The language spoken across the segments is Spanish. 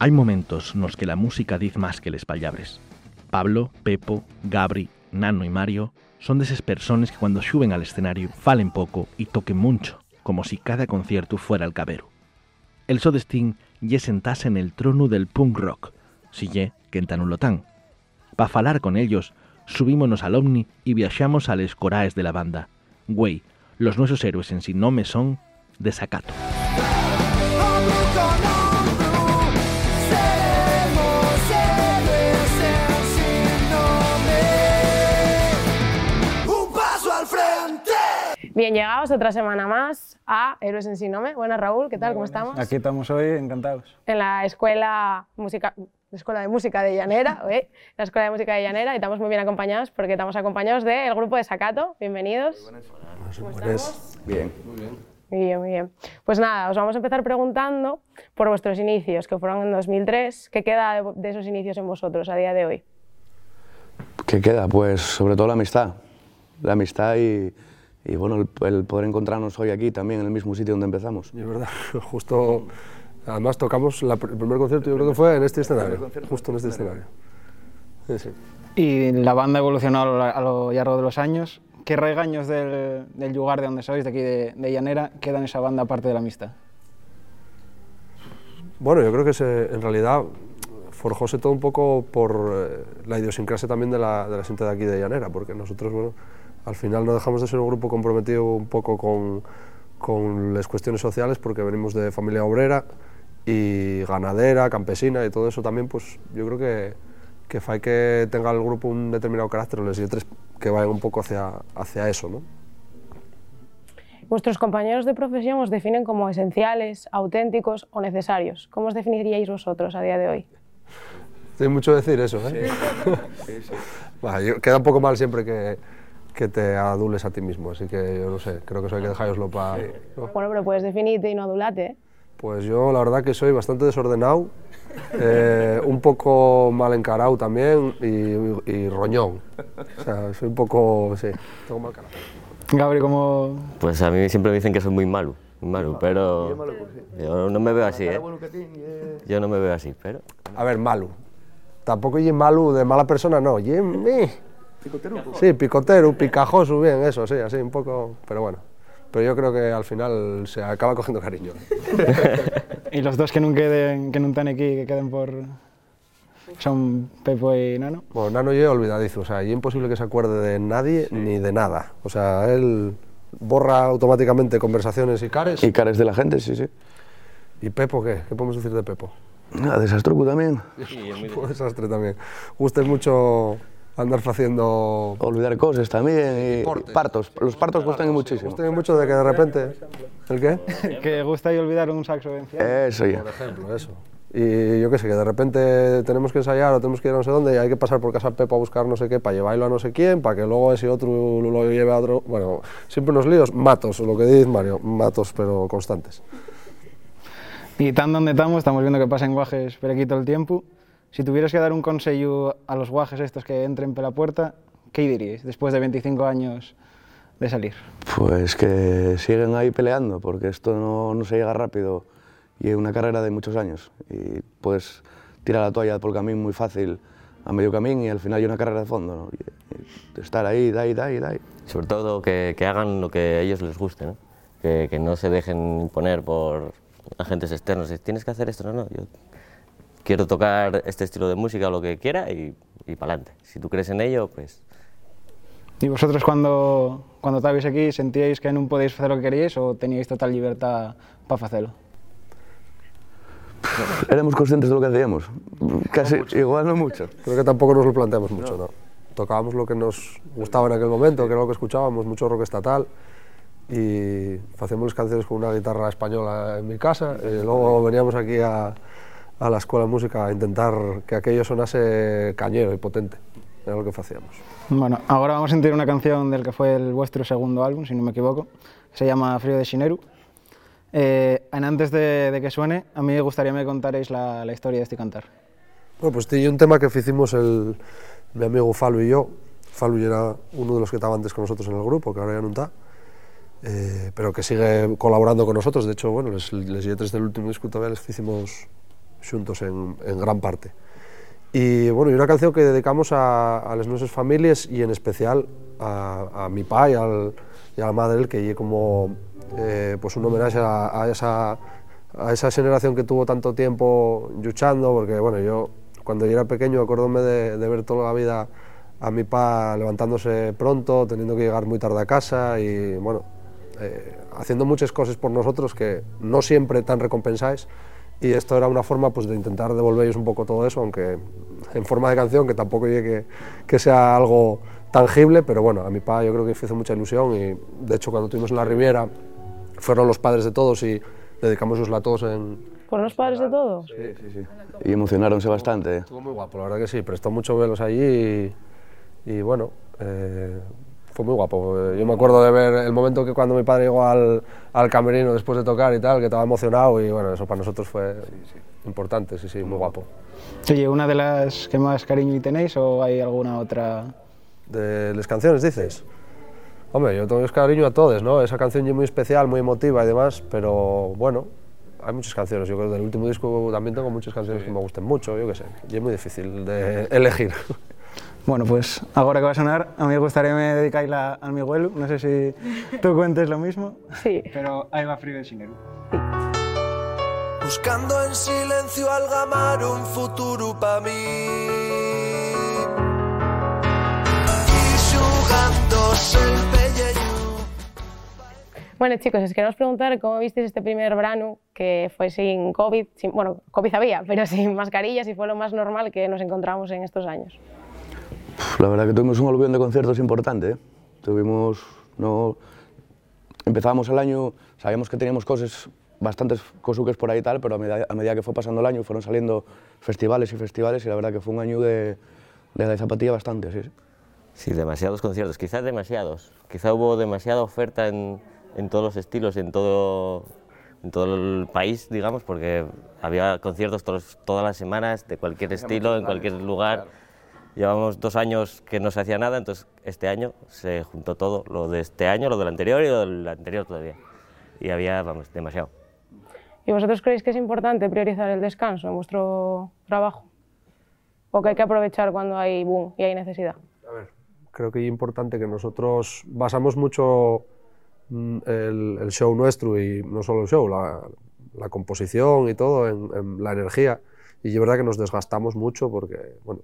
Hai momentos nos que la música diz máis que les pallabres. Pablo, Pepo, Gabri, Nano e Mario son deses personas que cuando xuben al escenario falen pouco e toquen mucho, como si cada concierto fuera el cabero. El so Sting lle sentase en el trono del punk rock, si lle que en Tanulotán. Pa falar con ellos, subímonos al Omni y viaxamos a les coraes de la banda. Güey, los nuestros héroes en sin nome son Desacato. Bien, llegados otra semana más a Héroes en Sinome. Buenas, Raúl, ¿qué tal? ¿Cómo estamos? Aquí estamos hoy encantados. En la escuela, música, escuela de música de Llanera, ¿eh? la escuela de música de Llanera, y estamos muy bien acompañados porque estamos acompañados del grupo de Sacato. Bienvenidos. ¿Cómo estamos? Bien. Muy bien, muy bien. Pues nada, os vamos a empezar preguntando por vuestros inicios, que fueron en 2003. ¿Qué queda de, de esos inicios en vosotros a día de hoy? ¿Qué queda? Pues sobre todo la amistad. La amistad y, y bueno, el, el poder encontrarnos hoy aquí también, en el mismo sitio donde empezamos. Y es verdad, justo, además tocamos la el primer concierto, yo creo que fue en este escenario, justo en este escenario. Sí, sí. Y la banda evolucionó a lo, a lo largo de los años. ¿Qué regaños del, del lugar de donde sois, de aquí de, de Llanera, quedan esa banda aparte de la amistad? Bueno, yo creo que se, en realidad forjóse todo un poco por eh, la idiosincrasia también de la, de la gente de aquí de Llanera, porque nosotros, bueno, al final no dejamos de ser un grupo comprometido un poco con, con las cuestiones sociales, porque venimos de familia obrera y ganadera, campesina y todo eso también, pues yo creo que, que fai que tenga el grupo un determinado carácter, o les lletres que vayan un poco hacia, hacia eso, ¿no? Vuestros compañeros de profesión os definen como esenciales, auténticos o necesarios. ¿Cómo os definiríais vosotros a día de hoy? Tiene mucho decir eso, ¿eh? Yo- queda un poco mal siempre que, que te adules a ti mismo, así que yo no sé, creo que eso hay que dejaroslo para... Bueno, pero puedes definirte y no adulate. ¿eh? Pues yo la verdad que soy bastante desordenado, eh, un poco mal encarado también y, y roñón. O sea, soy un poco, sí, tengo mal carácter. Gabri, ¿cómo...? Pues a mí siempre me dicen que soy muy malo, muy malo, pero yo no me veo así, ¿eh? Yo no me veo así, pero A ver, malo. Tampoco y malo de mala persona, no. Y me... Sí, picotero, picajoso, bien, eso, sí, así un poco, pero bueno. Pero yo creo que al final se acaba cogiendo cariño. Y los dos que no queden, que no están aquí, que queden por... Son Pepo y Nano. Bueno, Nano yo olvidadizo, o sea, y imposible que se acuerde de nadie ni de nada. O sea, él borra automáticamente conversaciones y cares. Y cares de la gente, sí, sí. ¿Y Pepo qué? ¿Qué podemos decir de Pepo? Ah, desastroco también. Un desastre también. Gusta mucho andar haciendo... Olvidar cosas también y, y partos. Los partos gustan muchísimo. Gusta mucho de que de repente... ¿El qué? que gusta y olvidar un saxo vencido. Eso ya. Por ejemplo, eso. Y yo qué sé, que de repente tenemos que ensayar o tenemos que ir a no sé dónde y hay que pasar por casa de Pepo a buscar no sé qué para llevarlo a no sé quién, para que luego ese otro lo lleve a otro. Bueno, siempre unos líos, matos, lo que dice Mario, matos, pero constantes. Y tan donde estamos, estamos viendo que pasan guajes por aquí todo el tiempo. Si tuvieras que dar un consejo a los guajes estos que entren por la puerta, ¿qué diríais después de 25 años de salir? Pues que siguen ahí peleando, porque esto no, no se llega rápido y es una carrera de muchos años. Y puedes tirar la toalla por el camino muy fácil a medio camino y al final hay una carrera de fondo. ¿no? Y- y estar ahí, dai, dai, dai. sobre todo que, que hagan lo que a ellos les guste, ¿no? Que, que no se dejen imponer por agentes externos. Tienes que hacer esto, no, no. Yo quiero tocar este estilo de música, lo que quiera y, y para adelante. Si tú crees en ello, pues ¿Y vosotros cuando, cuando estabais aquí sentíais que no podéis hacer lo que queríais o teníais total libertad para hacerlo? Éramos conscientes de lo que hacíamos. Casi, igual no mucho. Creo que tampoco nos lo planteamos mucho, ¿no? Tocábamos lo que nos gustaba en aquel momento, que era lo que escuchábamos, mucho rock estatal. Y hacíamos las canciones con una guitarra española en mi casa. Y luego veníamos aquí a, a la escuela de música a intentar que aquello sonase cañero y potente. Era lo que hacíamos. Bueno, ahora vamos a sentir una canción del que fue el vuestro segundo álbum, si no me equivoco. Se llama Frío de Shineru. Eh, antes de, de que suene, a mí me gustaría que me contarais la, la historia de este cantar. Bueno, pues tiene un tema que hicimos el, mi amigo Falu y yo. Falu era uno de los que estaba antes con nosotros en el grupo, que ahora ya no está, eh, pero que sigue colaborando con nosotros. De hecho, bueno, les, les lletres del último disco todavía les hicimos xuntos en, en gran parte. Y bueno, y una canción que dedicamos a, a las nuestras familias y en especial a, a mi pai y, al, y a la madre, que lle como eh, pues un homenaje a, a esa a esa generación que tuvo tanto tiempo luchando, porque bueno, yo cuando yo era pequeño acuérdome de, de ver toda la vida a mi pa levantándose pronto, teniendo que llegar muy tarde a casa y bueno, eh, haciendo muchas cosas por nosotros que no siempre tan recompensáis y esto era una forma pues, de intentar devolveros un poco todo eso, aunque en forma de canción, que tampoco llegue que, que sea algo tangible, pero bueno, a mi pa yo creo que hizo mucha ilusión y de hecho cuando estuvimos en la Riviera fueron los padres de todos y dedicamos a todos en... ¿Por los padres de todos? Sí, sí, sí. Y emocionaronse bastante. Estuvo muy guapo, la verdad que sí, prestó mucho velos allí y, y bueno, eh, fue muy guapo. Yo me acuerdo de ver el momento que cuando mi padre llegó al, al camerino después de tocar y tal, que estaba emocionado y bueno, eso para nosotros fue importante, sí, sí, muy guapo. Oye, ¿una de las que más cariño y tenéis o hay alguna otra? De las canciones, dices. Hombre, yo tengo cariño a todas, ¿no? Esa canción es muy especial, muy emotiva y demás, pero bueno, hay muchas canciones. Yo creo que del último disco también tengo muchas canciones que me gusten mucho, yo qué sé. Y es muy difícil de elegir. Bueno, pues ahora que va a sonar, a mí me gustaría me dedicarla al Miguel. No sé si tú cuentes lo mismo. Sí. Pero ahí va Frío de Sineru. Buscando en silencio algamar un futuro pa' mí Bueno, chicos, os queremos preguntar cómo visteis este primer verano, que fue sin COVID, sin- bueno, COVID había, pero sin mascarillas y fue lo más normal que nos encontramos en estos años. La verdad que tuvimos un aluvión de conciertos importante. ¿eh? Tuvimos, no, empezábamos el año, sabíamos que teníamos cosas, bastantes cosuques por ahí y tal, pero a medida, a medida que fue pasando el año fueron saliendo festivales y festivales y la verdad que fue un año de, de la zapatilla bastante, sí. sí. Sí, demasiados conciertos, quizás demasiados. Quizá hubo demasiada oferta en, en todos los estilos, en todo, en todo el país, digamos, porque había conciertos todos- todas las semanas, de cualquier estilo, en cualquier lugar. Llevamos dos años que no se hacía nada, entonces este año se juntó todo, lo de este año, lo del anterior y lo del anterior todavía. Y había, vamos, demasiado. ¿Y vosotros creéis que es importante priorizar el descanso en vuestro trabajo? ¿O que hay que aprovechar cuando hay boom y hay necesidad? A ver, creo que es importante que nosotros basamos mucho mm, el, el show nuestro y no solo el show, la, la composición y todo en, en la energía. Y es verdad que nos desgastamos mucho porque, bueno,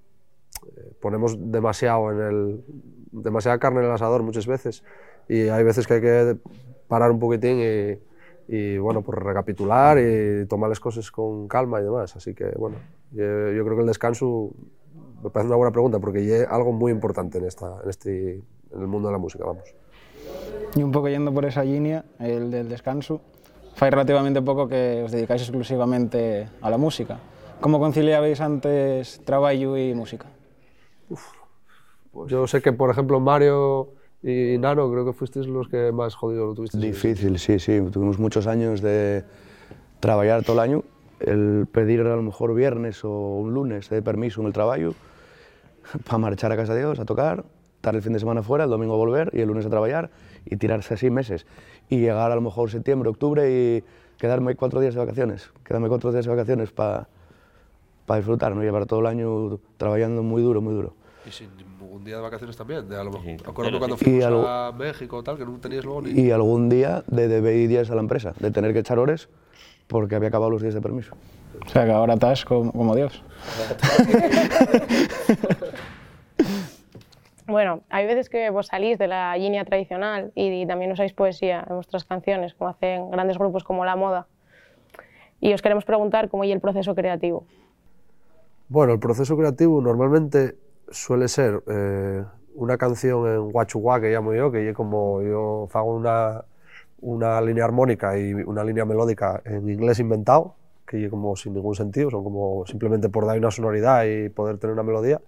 ponemos demasiado en el, demasiada carne en el asador muchas veces y hay veces que hay que parar un poquitín y, y bueno, pues recapitular y tomar las cosas con calma y demás. Así que, bueno, yo, yo creo que el descanso me parece una buena pregunta porque es algo muy importante en, esta, en, este, en el mundo de la música, vamos. Y un poco yendo por esa línea, el del descanso, fai relativamente poco que os dedicáis exclusivamente a la música. ¿Cómo conciliabais antes trabajo y música? Yo sé que, por ejemplo, Mario y Nano creo que fuisteis los que más jodido lo tuvisteis. Difícil, sí, sí. Tuvimos muchos años de trabajar todo el año, el pedir a lo mejor viernes o un lunes de permiso en el trabajo para marchar a casa de Dios, a tocar, estar el fin de semana fuera, el domingo volver y el lunes a trabajar y tirarse así meses. Y llegar a lo mejor septiembre, octubre y quedarme cuatro días de vacaciones, quedarme cuatro días de vacaciones para disfrutar, ¿no? llevar todo el año trabajando muy duro, muy duro. Y sin ningún día de vacaciones también. De a lo mejor, Sí, cuando fuimos Y algo- a México tal, que no tenías luego ni... Y algún día de deber días a la empresa, de tener que echar horas porque había acabado los días de permiso. O sea, que ahora estás como, como Dios. Bueno, hay veces que vos salís de la línea tradicional y, también usáis poesía en vuestras canciones, como hacen grandes grupos como La Moda. Y os queremos preguntar cómo es el proceso creativo. Bueno, el proceso creativo normalmente suele ser eh, una canción en guachuguá que llamo yo, que como yo hago una, una línea armónica y una línea melódica en inglés inventado, que como sin ningún sentido, son como simplemente por dar una sonoridad y poder tener una melodía.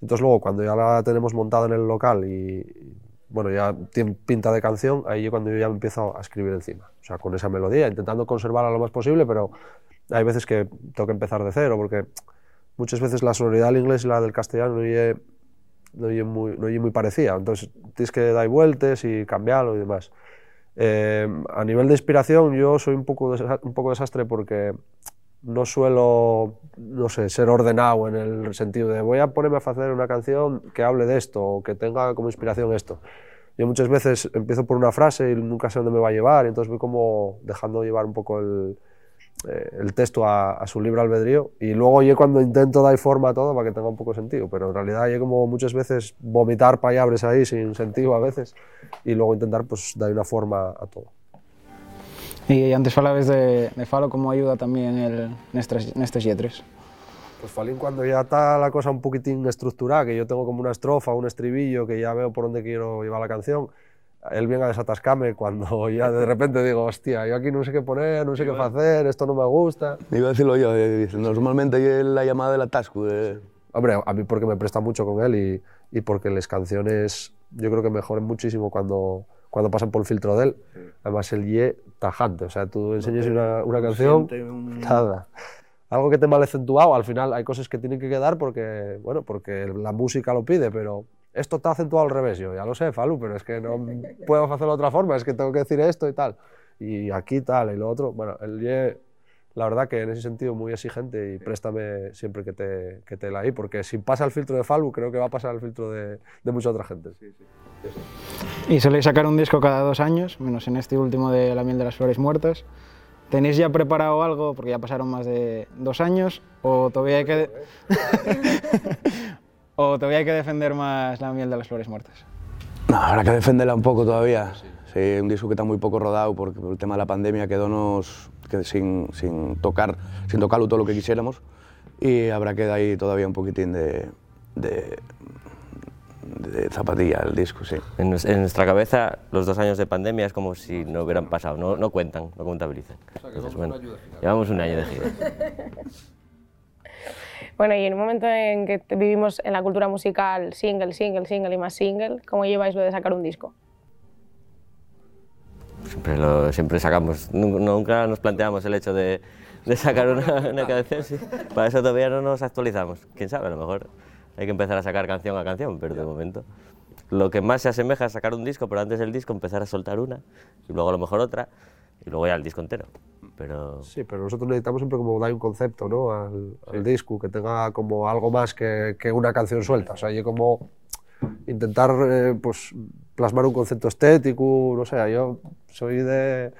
Entonces luego cuando ya la tenemos montada en el local y, bueno, ya tiene pinta de canción, ahí es cuando yo ya empiezo a escribir encima. O sea, con esa melodía, intentando conservarla lo más posible, pero hay veces que tengo empezar de cero, porque muchas veces la sonoridad del inglés y la del castellano no es no muy, no muy parecida. Entonces tienes que dar vueltas y cambiarlo y demás. Eh, a nivel de inspiración, yo soy un poco, un poco desastre porque no suelo, no sé, ser ordenado en el sentido de voy a ponerme a hacer una canción que hable de esto o que tenga como inspiración esto. Yo muchas veces empiezo por una frase y nunca sé dónde me va a llevar, entonces voy como dejando llevar un poco el, eh, el texto a, a, su libre albedrío y luego yo cuando intento dar forma a todo para que tenga un poco sentido, pero en realidad yo como muchas veces vomitar payabres ahí sin sentido a veces y luego intentar pues dar una forma a todo. Y antes falabas de, de Falo, ¿cómo ayuda también el, nestes, nestes lletres? Pues Falín cuando ya está la cosa un poquitín estructurada, que yo tengo como una estrofa, un estribillo, que ya veo por dónde quiero llevar la canción, él viene a desatascarme cuando ya de repente digo, hostia, yo aquí no sé qué poner, no sé qué hacer, esto no me gusta. Iba a decirlo yo, eh, normalmente la llamada del atasco. De... Hombre, a mí porque me presta mucho con él y, y porque las canciones yo creo que mejoran muchísimo cuando, cuando pasan por el filtro de él. Sí. Además, el ye tajante, o sea, tú enseñas una, una canción, un... nada. Algo que te mal acentuado, al final hay cosas que tienen que quedar porque, bueno, porque la música lo pide, pero esto está acentuado al revés. Yo ya lo sé, Falu, pero es que no puedo hacerlo de otra forma, es que tengo que decir esto y tal. Y aquí tal y lo otro. Bueno, el ye, la verdad que en ese sentido muy exigente y préstame siempre que te, que te la porque si pasa el filtro de Falu, creo que va a pasar el filtro de, de mucha otra gente. Sí, sí. Y soléis sacar un disco cada dos años, menos en este último de La miel de las flores muertas. ¿Tenéis ya preparado algo, porque ya pasaron más de dos años, o todavía hay que, o todavía hay que defender más La miel de las flores muertas? No, habrá que defenderla un poco todavía. Sí. sí un disco que está muy poco rodado porque por el tema de la pandemia quedónos que sin, sin tocar, sin tocarlo todo lo que quisiéramos y habrá que dar ahí todavía un poquitín de, de, de zapatilla el disco, sí. En, en, nuestra cabeza, los dos años de pandemia es como si no hubieran pasado, no, no cuentan, no contabilizan. O sea, Entonces, bueno, un llevamos un año de gira. Bueno, y en un momento en que vivimos en la cultura musical single, single, single y más single, ¿cómo lleváis lo de sacar un disco? Siempre, lo, siempre sacamos, nunca nos planteamos el hecho de, de sacar una, una canción, sí. para eso todavía no nos actualizamos. Quién sabe, a lo mejor hay que empezar a sacar canción a canción, pero de momento lo que más se asemeja es sacar un disco, pero antes del disco empezar a soltar una, y luego a lo mejor otra, y luego ya el disco entero. Pero... Sí, pero nosotros necesitamos siempre como dar un concepto ¿no? al, al sí. disco, que tenga como algo más que, que, una canción suelta. O sea, yo como intentar eh, pues, plasmar un concepto estético, no sé, yo soy de,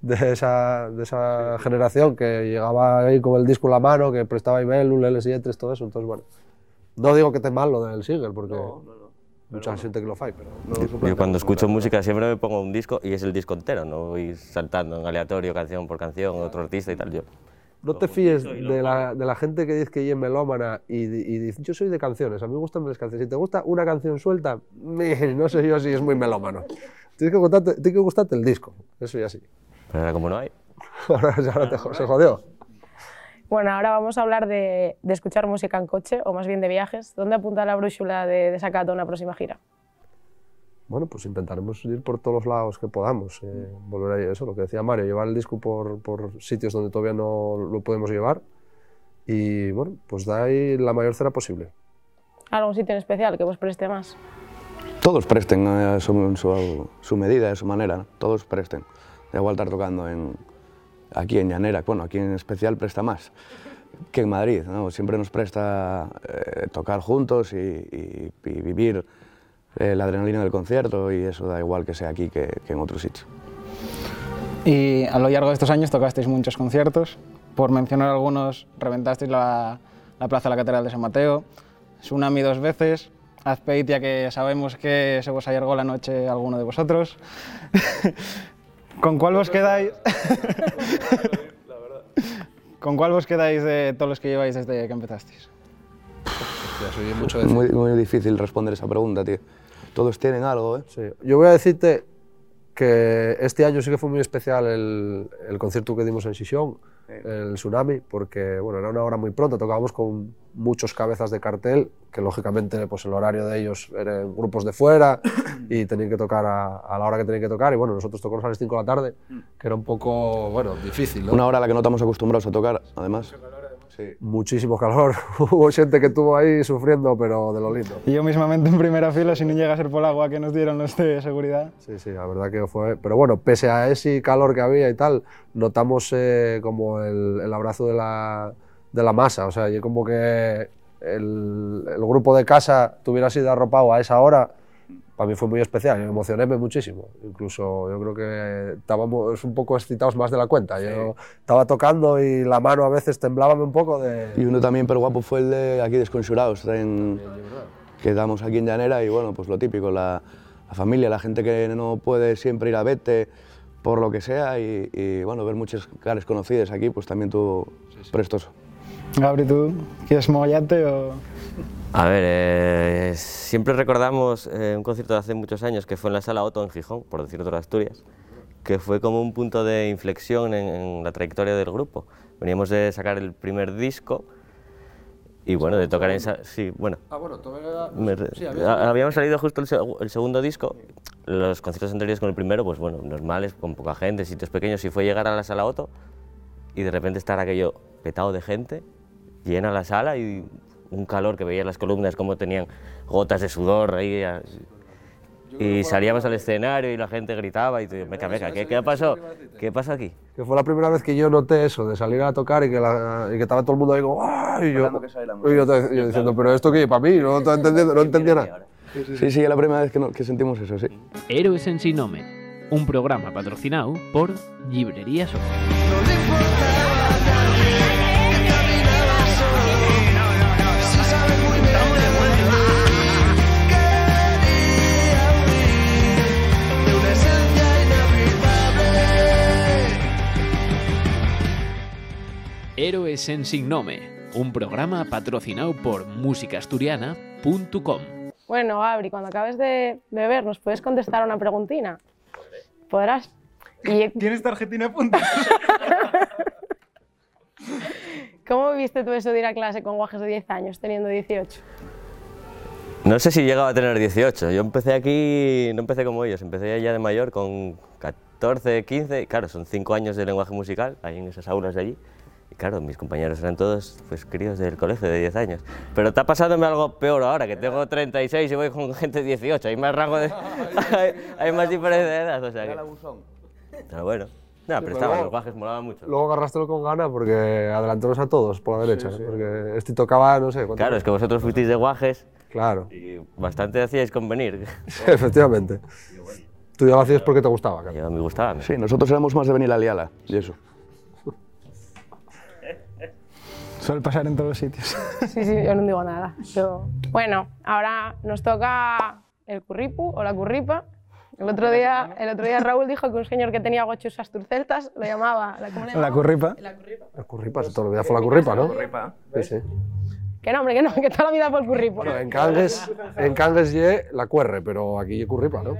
de esa, de esa sí. generación que llegaba ahí con el disco en la mano, que prestaba email, LS y todo eso, entonces bueno. No digo que esté mal lo del single, porque no, no. Mucha pero gente que lo fai, pero... No yo cuando escucho música siempre me pongo un disco y es el disco entero, no voy saltando en aleatorio canción por canción, otro artista y tal. Yo, no te fíes de la, de la, gente que dice que es melómana y, y, dice, yo soy de canciones, a mí me gustan las canciones. Si te gusta una canción suelta, no sé yo si es muy melómano. Tienes que, gustarte, tienes que gustarte el disco, eso ya sí. Pero ahora como no hay. ahora ya no te, se jodió. Bueno, ahora vamos a hablar de, de, escuchar música en coche, o más bien de viajes. ¿Dónde apunta la brújula de, de Sacato una próxima gira? Bueno, pues intentaremos ir por todos los lados que podamos. Eh, volver a eso, lo que decía Mario, llevar el disco por, por, sitios donde todavía no lo podemos llevar y, bueno, pues da ahí la mayor cera posible. ¿Algún sitio en especial que vos preste más? Todos presten a su, su, su medida, a su manera, todos presten. Da igual estar tocando en, aquí en Llanera, bueno, aquí en especial presta más que en Madrid, ¿no? siempre nos presta eh, tocar juntos y, y, y vivir eh, la adrenalina del concierto y eso da igual que sea aquí que, que, en otro sitio. Y a lo largo de estos años tocasteis muchos conciertos, por mencionar algunos, reventasteis la, la Plaza de la Catedral de San Mateo, Tsunami dos veces, Azpeitia que sabemos que se vos allargó la noche alguno de vosotros. ¿Con cuál vos quedáis? ¿Con cuál vos quedáis de todos los que lleváis desde que empezasteis? Mucho muy, muy, difícil responder esa pregunta, tío. Todos tienen algo, ¿eh? Sí. Yo voy a decirte que este año sí que fue muy especial el, el concierto que dimos en Sisión, sí. el Tsunami, porque bueno, era una hora muy pronta, tocábamos con muchos cabezas de cartel, que lógicamente pues, el horario de ellos eran grupos de fuera y tenían que tocar a, a, la hora que tenían que tocar, y bueno, nosotros tocamos a las 5 de la tarde, que era un poco, bueno, difícil, ¿no? Una hora a la que no estamos acostumbrados a tocar, además. Sí. muchísimo calor. Hubo xente que estuvo aí sufriendo, pero de lo lindo. Y yo mismamente en primera fila, si no llega a ser por el agua que nos dieron los de seguridad. Sí, sí, la verdad que fue... Pero bueno, pese a ese calor que había y tal, notamos eh, como el, el abrazo de la, de la masa. O sea, y como que el, el grupo de casa tuviera sido arropado a esa hora, para mí fue muy especial. Yo me emocioné muchísimo. Incluso yo creo que estábamos un poco excitados más de la cuenta. Yo estaba tocando y la mano a veces temblábame un poco de... Y uno también pero guapo fue el de aquí Desconsurados, en, que damos aquí en Llanera y bueno, pues lo típico, la, la familia, la gente que no puede siempre ir a Vete por lo que sea y, y, bueno, ver muchas caras conocidas aquí, pues también tuvo prestoso. Gabri, ¿tú quieres mollarte o...? A ver, eh, siempre recordamos eh, un concierto de hace muchos años que fue en la Sala Otto en Gijón, por decir otra Asturias, que fue como un punto de inflexión en, en la trayectoria del grupo. Veníamos de sacar el primer disco y bueno, de tocar en esa... Sí, bueno. Ah, bueno, todavía... Ha- Habíamos salido justo el, seg- el segundo disco, los conciertos anteriores con el primero, pues bueno, normales, con poca gente, sitios pequeños, y fue llegar a la sala Otto y de repente estar aquello petado de gente, llena la sala y un calor que veías las columnas como tenían gotas de sudor ahí. Y salíamos al escenario y la gente gritaba y tú, meca, meca, ¿qué, ¿qué pasó? ¿Qué pasa aquí? Que fue la primera vez que yo noté eso, de salir a tocar y que, la- y que estaba todo el mundo ahí como... "Ah", Y yo, y yo, te- yo diciendo, pero esto qué, para mí, no, estaba entendiendo, no entendía nada. Sí, sí, es la primera vez que, no- que sentimos eso, sí. Héroes en Sin Nome, un programa patrocinado por Librería Soto. Héroes en Sin Nome, un programa patrocinado por musicasturiana.com. Bueno, Gabri, cuando acabes de beber, ¿nos puedes contestar a una preguntina? ¿Podrás? Y, ¿Tienes tarjetina de puntos? ¿Cómo viviste tú eso de ir a clase con guajes de 10 años, teniendo 18? No sé si llegaba a tener 18. Yo empecé aquí, no empecé como ellos, empecé ya de mayor con 14, 15. Claro, son 5 años de lenguaje musical, ahí en esas aulas de allí. Y claro, mis compañeros eran todos pues, críos del colegio de 10 años. Pero está pasándome algo peor ahora, que tengo 36 y voy con gente de 18. Hay más rango de... hay, hay más diferencia de edad, o sea que... Pero bueno. No, pero estaban, los guajes molaban mucho. Luego agarrástelo con gana porque adelantaros a todos por la derecha, ¿eh? porque este tocaba, no sé, Claro, es que vosotros fuisteis de guajes Claro, y bastante hacíais convenir. efectivamente. Tú ya lo hacías porque te gustaba, claro. Yo me gustaba. Sí, nosotros éramos más de venir a Liala y eso. Suele pasar en todos los sitios. Sí, sí, yo no digo nada. Yo- Bueno, ahora nos toca el curripu o la curripa. El otro día, el otro día Raúl dijo que un señor que tenía gochos asturceltas lo llamaba... ¿Cómo le La llamaba? curripa. El curripa, toda la vida fue la curripa, ¿no? Sí, sí. Que no, hombre, que no, que toda la vida fue el curripu. Bueno, en Cangues, en Cangues ye la cuerre, pero aquí ye curripa, ¿no?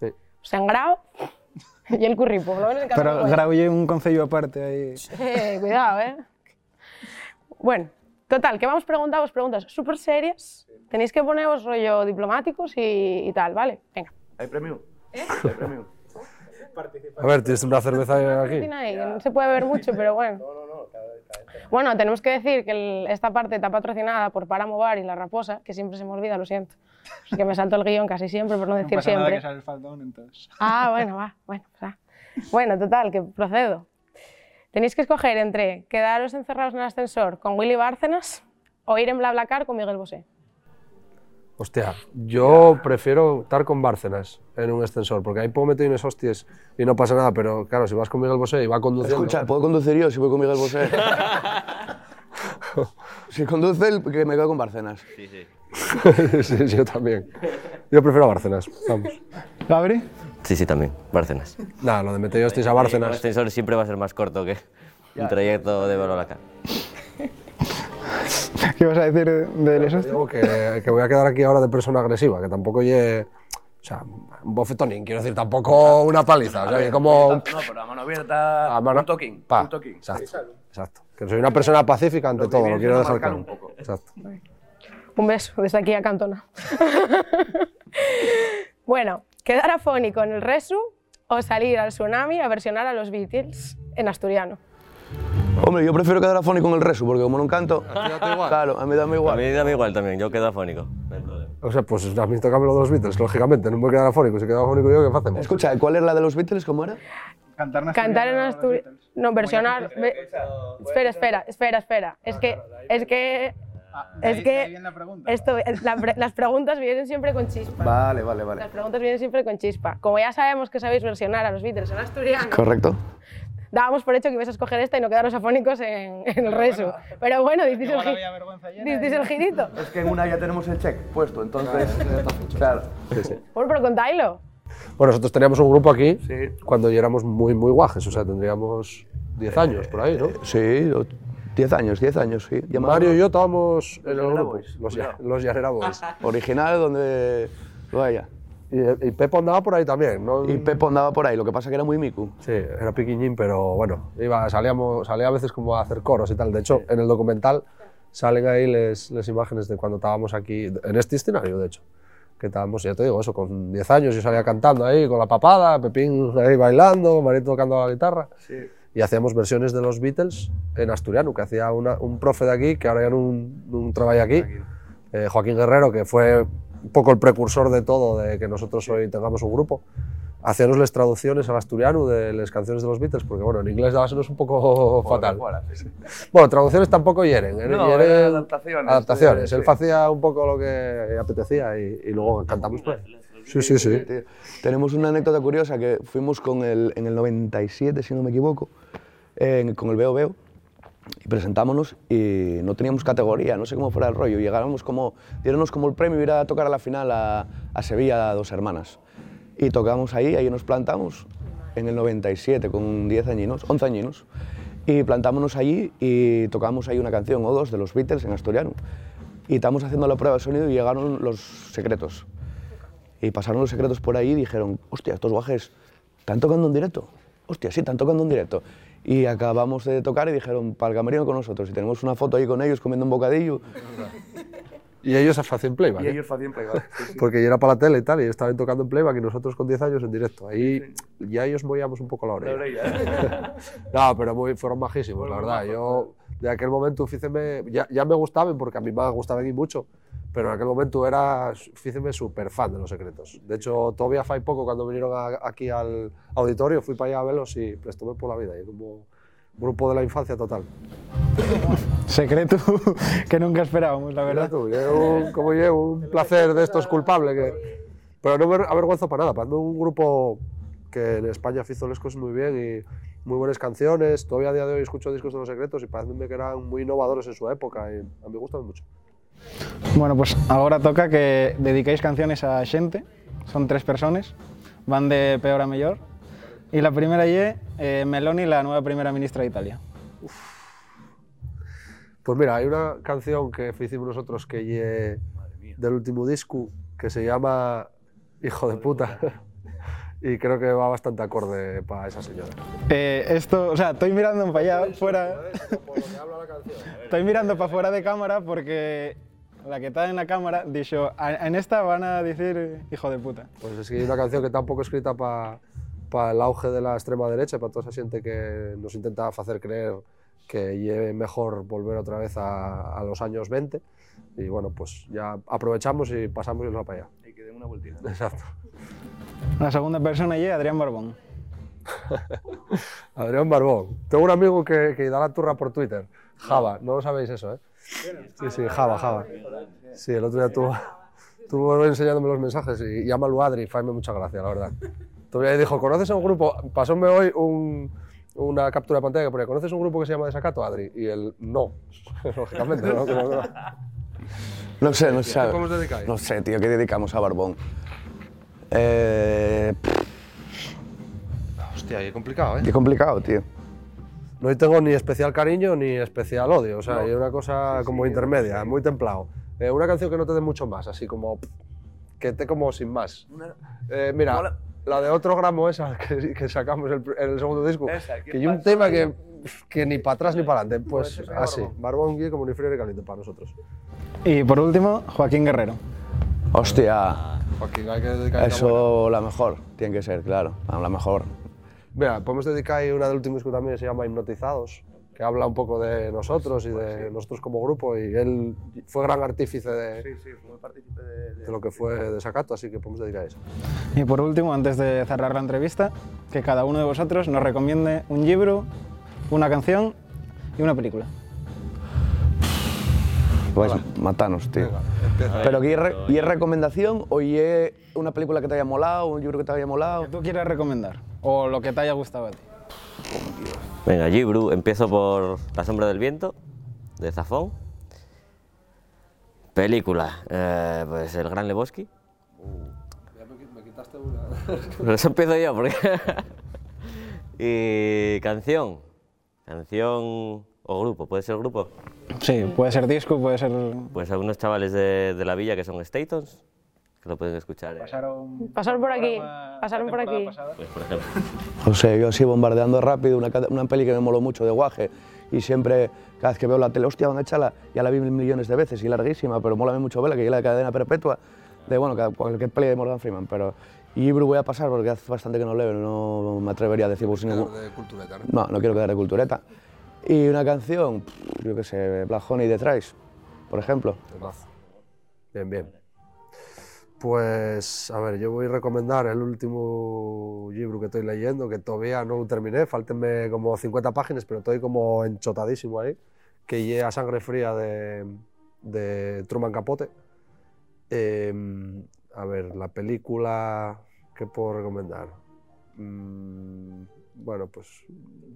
Sí. Sangrao y el curripu. Lo ven en cada Pero uno. graulle un concello aparte ahí. Eh, cuidado, ¿eh? Bueno, total, que vamos preguntados preguntas súper serias. Tenéis que poneros rollo diplomáticos y, y tal, ¿vale? Venga. ¿Hay premio? ¿Hay premio? A ver, tienes una cerveza aquí. Que no se puede ver mucho, pero bueno. Bueno, tenemos que decir que el- esta parte está patrocinada por Páramo Bar y La Raposa, que siempre se me olvida, lo siento. Es que me salto el guion casi siempre, por no decir siempre. sale el faldón, entonces. Ah, bueno, va, bueno, pues, ah. Bueno, total, que procedo. Tenéis que escoger entre quedaros encerrados en el ascensor con Willy Bárcenas o ir en BlaBlaCar con Miguel Bosé. Hostia, yo prefiero estar con Bárcenas en un ascensor, porque ahí puedo meter unos hostias y no pasa nada, pero claro, si vas con Miguel Bosé y va conduciendo... Escucha, ¿puedo conducir yo si voy con Miguel Bosé? si conduce él, que me quedo con Barcenas. Sí, sí. sí, sí, yo también. Yo prefiero a Bárcenas, vamos. ¿Gabri? Sí, sí, también. Bárcenas. Nada, lo de meter hostias a El Bárcenas... ascensor siempre va a ser más corto que un trayecto de Barolaca. ¿Qué vas a decir de los Digo que, que voy a quedar aquí ahora de persona agresiva, que tampoco lle... O sea, un bofetonín, quiero decir, tampoco una paliza. O sea, que como... No, pero a mano abierta, a mano- un toquín, Pa, un toquín. Exacto, exacto. Que soy una persona pacífica ante Lo todo, lo quiero dejar claro. un poco. Exacto. Un beso desde aquí a Cantona. bueno, quedar afónico en el Resu o salir al tsunami a versionar a los Beatles en asturiano. Hombre, yo prefiero quedar afónico en el resto, porque como no canto, igual. claro, a mí dame A igual. mí dame igual también, yo quedo afónico. No hay problema. O sea, pues a mí toca lo de los Beatles, lógicamente. No me voy a quedar afónico. Si quedo afónico yo, ¿qué hacemos? Escucha, ¿cuál es la de los Beatles? ¿Cómo era? Cantar en Cantar en asturiano. No, versionar. ve- Espera, espera, espera, espera. Es que. Es que. Ah, de Es ahí- que ahí viene la pregunta. Esto, la pre- las preguntas vienen siempre con chispa. Vale, vale, vale. Las preguntas vienen siempre con chispa. Como ya sabemos que sabéis versionar a los Beatles en asturiano, Correcto. dábamos por hecho que ibais a escoger esta y no quedaros afónicos en, en el resu. Pero bueno, disteis el, gi- ¿eh? el girito. Es que en una ya tenemos el check puesto, entonces. Claro. Bueno, pero contáislo. Bueno, nosotros teníamos un grupo aquí Sí. cuando ya éramos muy, muy guajes. O sea, tendríamos 10 años por ahí, ¿no? Sí, 10 años, 10 años, sí. Llamado Mario y yo estábamos en el grupo. Boys, Los, cuidado. los Llanera Boys. Original donde lo haya. Y, y Pepo andaba por ahí también, ¿no? Y Pepo andaba por ahí, lo que pasa que era muy micu. Sí, era piquiñín, pero bueno, iba, salíamos, salía a veces como a hacer coros y tal. De hecho, en el documental salen ahí las imágenes de cuando estábamos aquí, en este escenario, de hecho. Que estábamos, ya te digo, eso, con 10 años yo salía cantando ahí con la papada, Pepín ahí bailando, Marito tocando la guitarra. Y hacíamos versiones de los Beatles en asturiano, que hacía una- un profe de aquí, que ahora ya no un, un trabajo aquí, eh, Joaquín Guerrero, que fue un poco el precursor de todo, de que nosotros hoy tengamos un grupo, hacíanos las traducciones al asturiano de las canciones de los Beatles, porque bueno, en inglés dábasenos un poco fatal. Bueno, traducciones tampoco hieren, ¿eh? No, hieren eran adaptaciones, adaptaciones. sí, Él hacía un poco lo que apetecía y, y luego cantamos pues. Sí, sí, sí. Tío, Tenemos una anécdota curiosa que fuimos con el, en el 97, si no me equivoco, en- con el Veo Veo y presentámonos y no teníamos categoría, no sé cómo fuera el rollo. Llegábamos como, dieronnos como el premio ir a tocar a la final a, a Sevilla a Dos Hermanas. Y tocamos ahí, ahí nos plantamos en el 97 con 10 añinos, 11 añinos. Y plantámonos allí y tocamos ahí una canción o dos de los Beatles en asturiano. Y estábamos haciendo la prueba de sonido y llegaron los secretos. Y pasaron los secretos por ahí y dijeron, hostia, estos guajes están tocando en directo. Hostia, sí, están tocando en directo. Y acabamos de tocar y dijeron, para el camerino con nosotros. Y tenemos una foto ahí con ellos comiendo un bocadillo. Y ellos hacían playback. ¿eh? hacían playback. Porque yo era para la tele y tal, y estaban tocando en playback y nosotros con 10 años en directo. Ahí ya ellos movíamos un poco la oreja. no, pero muy, fueron majísimos, la verdad. Yo de aquel momento fíceme, ya, ya me gustaban porque a mí me gustaban y mucho, pero en aquel momento era, fíceme, súper fan de Los Secretos. De hecho, todavía fue poco cuando vinieron a- aquí al auditorio, fui para allá a verlos y prestóme por la vida. Y como grupo de la infancia total. Secreto que nunca esperábamos, la verdad. un, como yo, un placer de estos culpable que... Pero no me avergüenzo para nada, para mí un grupo que en España hizo las cosas muy bien y muy buenas canciones. Todavía a día de hoy escucho discos de los secretos y parece que eran muy innovadores en su época y a mí me gustan mucho. Bueno, pues ahora toca que dediquéis canciones a xente. Son tres personas, van de peor a mellor. Y la primera es eh, Meloni, la nueva primera ministra de Italia. Pues mira, hay una canción que hicimos nosotros que lle del último disco que se llama Hijo de puta y creo que va bastante acorde para esa señora. Eh, esto, o sea, estoy mirando para allá, fuera. Estoy mirando para fuera de cámara porque la que está en la cámara dijo, "A- en esta van a decir hijo de puta. Pues es que hay una canción que está un poco escrita para el auge de la extrema derecha, para toda esa gente que nos intenta hacer creer que es mejor volver otra vez a, a los años 20. Y bueno, pues ya aprovechamos y pasamos y nos va para allá. Y que den una vueltita. Exacto. La segunda persona es Adrián Barbón. Adrián Barbón. Tengo un amigo que, que da la turra por Twitter. Java, no lo sabéis eso, ¿eh? Sí, sí, Java, Java. Sí, el otro día tuvo, tuvo enseñándome los mensajes y llámalo Adri, faime mucha gracia, la verdad. Todavía dijo, ¿conoces a un grupo? Pasóme hoy un, una captura de pantalla que ponía, ¿conoces un grupo que se llama Desacato, Adri? Y él, no, lógicamente, no. no, no. No sé, no sé. ¿Qué podemos dedicar? No sé, tío, ¿qué dedicamos a Barbón? Eh, pff, Hostia, qué complicado, ¿eh? qué complicado, tío. No tengo ni especial cariño ni especial odio, o sea, es una cosa como intermedia, muy templado. Eh, una canción que no te dé mucho más, así como que esté como sin más. Eh, mira, la de otro gramo esa que, que sacamos el, en el segundo disco, Esa, ¿qué que hay un tema que, que ni para atrás ni para adelante, pues así, Barbón. Guille como ni frío ni caliente para nosotros. Y por último, Joaquín Guerrero. Hostia, Joaquín, hay que dedicar eso la mejor, tiene que ser, claro, la mejor. Mira, podemos dedicar ahí una del último disco también, se llama Hipnotizados, que habla un poco de nosotros y de nosotros como grupo y él fue gran artífice de, de lo que fue Desacato, así que podemos dedicar a eso. Y por último, antes de cerrar la entrevista, que cada uno de vosotros nos recomiende un libro, una canción y una película. Pues matanos, tío. Venga. Pero que re- ¿y es recomendación o y es una película que te haya molado, un libro que te haya molado? Que tú quieras recomendar o lo que te haya gustado a ti. Venga, Gibru, empiezo por La sombra del viento, de Zafón. Película, eh, pues El Gran Lebowski. Me quitaste una. Pero eso empiezo yo, porque... y canción. Canción o grupo, ¿puede ser grupo? Sí, puede ser disco, puede ser... Pues algunos chavales de, de la villa que son Statons, que lo pueden escuchar. eh. Pasaron, Pasaron por aquí, pasaron por aquí. Pues, por ejemplo. No sé, yo así bombardeando rápido, una, una peli que me moló mucho de Guaje y siempre, cada vez que veo la tele, hostia, van a echarla, ya la vi mil millones de veces y larguísima, pero mola mucho verla, que es la de cadena perpetua, de bueno, cualquier peli de Morgan Freeman, pero y Ibru voy a pasar porque hace bastante que no leo, no me atrevería a decir por si ningún... de cultureta, ¿no? No, no quiero quedar de cultureta. Y una canción, yo qué sé, Black Honey de Thrice, por ejemplo. Bien, bien. Pues, a ver, yo voy a recomendar el último libro que estoy leyendo, que todavía no lo terminé, faltenme como 50 páginas, pero estoy como enchotadísimo ahí, que lleva a sangre fría de, de Truman Capote. Eh, a ver, la película que puedo recomendar. Mm, bueno, pues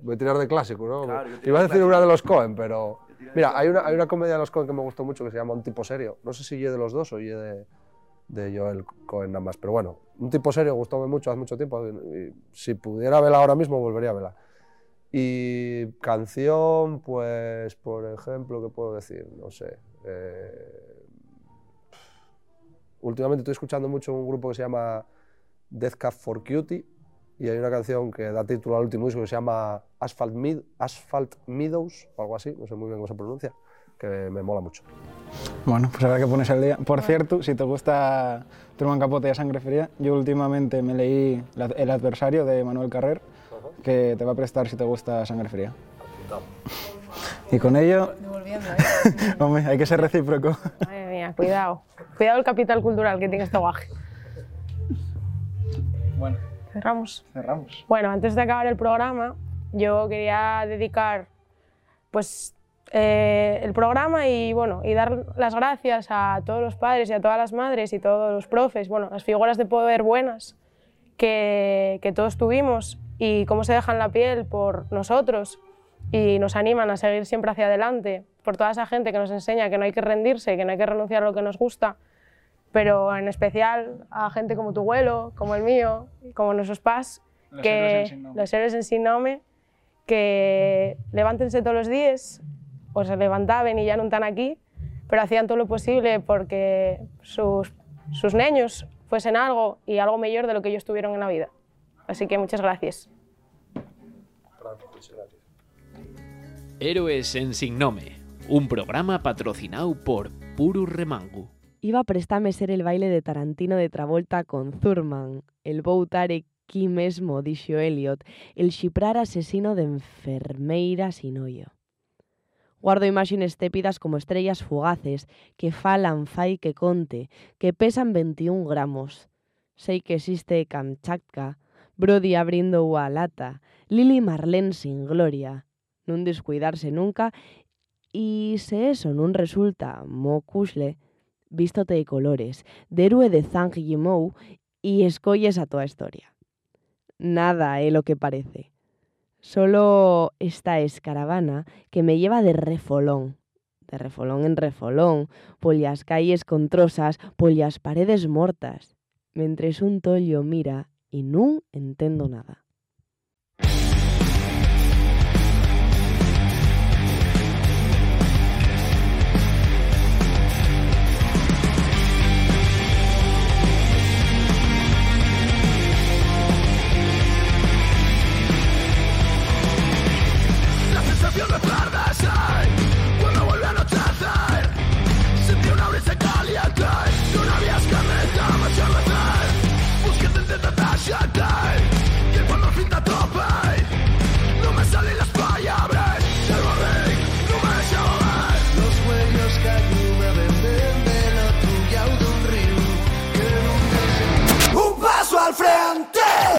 voy a tirar de clásico, ¿no? Iba a decir una de los Cohen, pero... Mira, hay una, hay una comedia de los Cohen que me gustó mucho que se llama Un tipo serio. No sé si ye de los dos o ye de, de Joel Cohen nada más, pero bueno, Un tipo serio gustó mucho hace mucho tiempo. si pudiera verla ahora mismo, volvería a verla. Y canción, pues, por ejemplo, ¿qué puedo decir? No sé. eh, últimamente estoy escuchando mucho un grupo que se llama Death Cab for Cutie y hay una canción que da título al último disco que se llama Asphalt, Mid Asphalt Meadows o algo así, no sé muy bien cómo se pronuncia, que me mola mucho. Bueno, pues habrá que ponerse al día. Por cierto, si te gusta Truman Capote y a Sangre Fría, yo últimamente me leí El adversario de Manuel Carrer, que te va a prestar si te gusta Sangre Fría. Y con ello, Devolviendo, ¿eh? hombre, hay que ser recíproco. Madre mía, cuidado. Cuidado el capital cultural que tiene este guaje. Bueno, Cerramos. cerramos. Bueno, antes de acabar el programa, yo quería dedicar pues, eh, el programa y, bueno, y dar las gracias a todos los padres y a todas las madres y todos los profes, bueno, las figuras de poder buenas que, que todos tuvimos y cómo se dejan la piel por nosotros y nos animan a seguir siempre hacia adelante, por toda esa gente que nos enseña que no hay que rendirse, que no hay que renunciar a lo que nos gusta, pero en especial a gente como tu abuelo, como el mío, como nuestros pas, Los que héroes los héroes en sin nombre, que levántense todos los días, o se levantaban y ya no están aquí, pero hacían todo lo posible porque sus, sus niños fuesen algo y algo mejor de lo que ellos tuvieron en la vida. Así que muchas gracias. Héroes en Sin Nome, un programa patrocinado por Puru Remangu. Iba a prestarme ser el baile de Tarantino de Travolta con Thurman, el boutare aquí mesmo, dixo Elliot, el xiprar asesino de enfermeira sin ollo. Guardo imaxes tépidas como estrellas fugaces que falan fai que conte, que pesan 21 gramos. Sei que existe Kamchatka, Brody abrindo a lata, Lily Marlene sin gloria, nun descuidarse nunca, e se eso non resulta mo cusle, vístote de colores, de héroe de Zhang Yimou y escolles a toda historia. Nada é lo que parece. Solo esta escaravana que me lleva de refolón, de refolón en refolón, pollas calles con trozas, pollas paredes mortas, mentres un tollo mira y nun entendo nada.